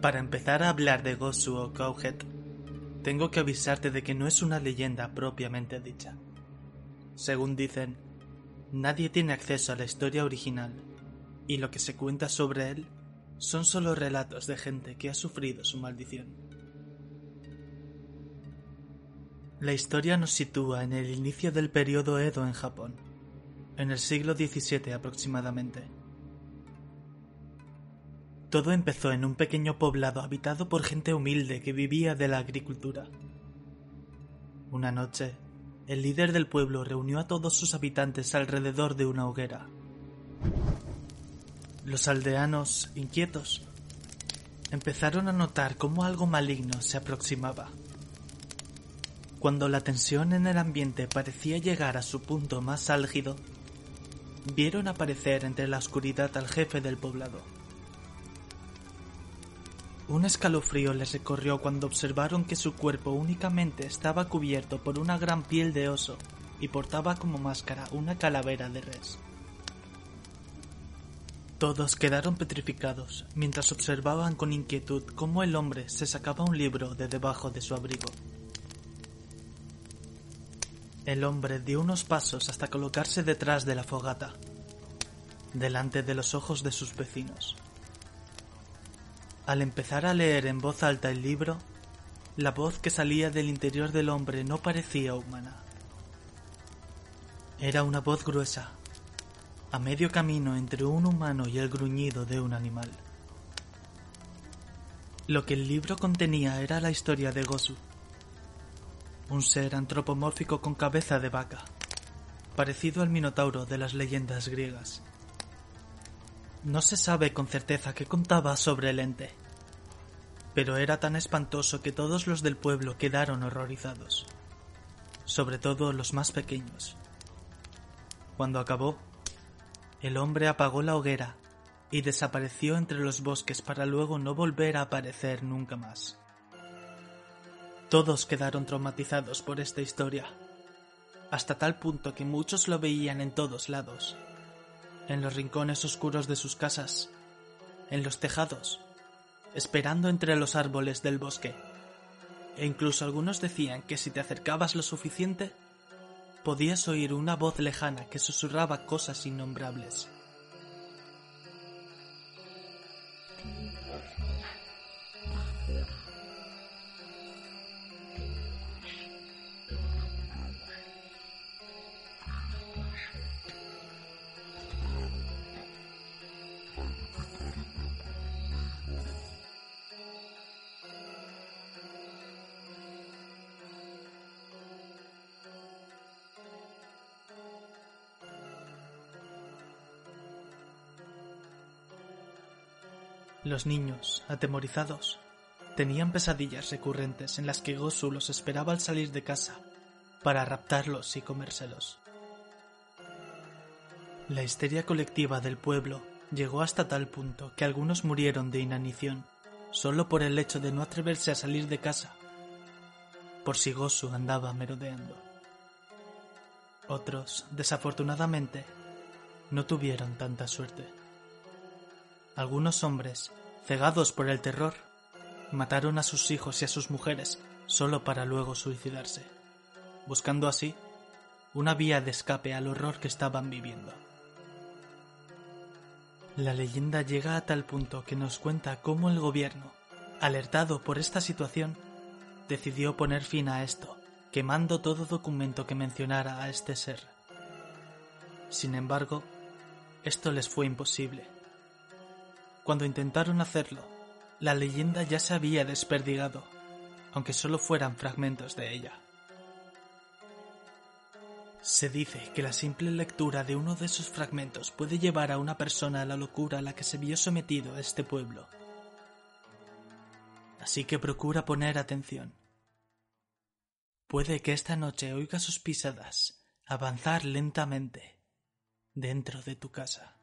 Para empezar a hablar de Gosu o Cowhead, tengo que avisarte de que no es una leyenda propiamente dicha. Según dicen, nadie tiene acceso a la historia original, y lo que se cuenta sobre él son solo relatos de gente que ha sufrido su maldición. La historia nos sitúa en el inicio del periodo Edo en Japón, en el siglo XVII aproximadamente. Todo empezó en un pequeño poblado habitado por gente humilde que vivía de la agricultura. Una noche, el líder del pueblo reunió a todos sus habitantes alrededor de una hoguera. Los aldeanos, inquietos, empezaron a notar cómo algo maligno se aproximaba. Cuando la tensión en el ambiente parecía llegar a su punto más álgido, vieron aparecer entre la oscuridad al jefe del poblado. Un escalofrío les recorrió cuando observaron que su cuerpo únicamente estaba cubierto por una gran piel de oso y portaba como máscara una calavera de res. Todos quedaron petrificados mientras observaban con inquietud cómo el hombre se sacaba un libro de debajo de su abrigo. El hombre dio unos pasos hasta colocarse detrás de la fogata, delante de los ojos de sus vecinos. Al empezar a leer en voz alta el libro, la voz que salía del interior del hombre no parecía humana. Era una voz gruesa, a medio camino entre un humano y el gruñido de un animal. Lo que el libro contenía era la historia de Gosu, un ser antropomórfico con cabeza de vaca, parecido al minotauro de las leyendas griegas. No se sabe con certeza qué contaba sobre el ente, pero era tan espantoso que todos los del pueblo quedaron horrorizados, sobre todo los más pequeños. Cuando acabó, el hombre apagó la hoguera y desapareció entre los bosques para luego no volver a aparecer nunca más. Todos quedaron traumatizados por esta historia, hasta tal punto que muchos lo veían en todos lados en los rincones oscuros de sus casas, en los tejados, esperando entre los árboles del bosque. E incluso algunos decían que si te acercabas lo suficiente, podías oír una voz lejana que susurraba cosas innombrables. Los niños, atemorizados, tenían pesadillas recurrentes en las que Gosu los esperaba al salir de casa para raptarlos y comérselos. La histeria colectiva del pueblo llegó hasta tal punto que algunos murieron de inanición solo por el hecho de no atreverse a salir de casa, por si Gosu andaba merodeando. Otros, desafortunadamente, no tuvieron tanta suerte. Algunos hombres, cegados por el terror, mataron a sus hijos y a sus mujeres solo para luego suicidarse, buscando así una vía de escape al horror que estaban viviendo. La leyenda llega a tal punto que nos cuenta cómo el gobierno, alertado por esta situación, decidió poner fin a esto, quemando todo documento que mencionara a este ser. Sin embargo, esto les fue imposible cuando intentaron hacerlo, la leyenda ya se había desperdigado, aunque solo fueran fragmentos de ella. Se dice que la simple lectura de uno de esos fragmentos puede llevar a una persona a la locura a la que se vio sometido este pueblo. Así que procura poner atención. Puede que esta noche oiga sus pisadas avanzar lentamente dentro de tu casa.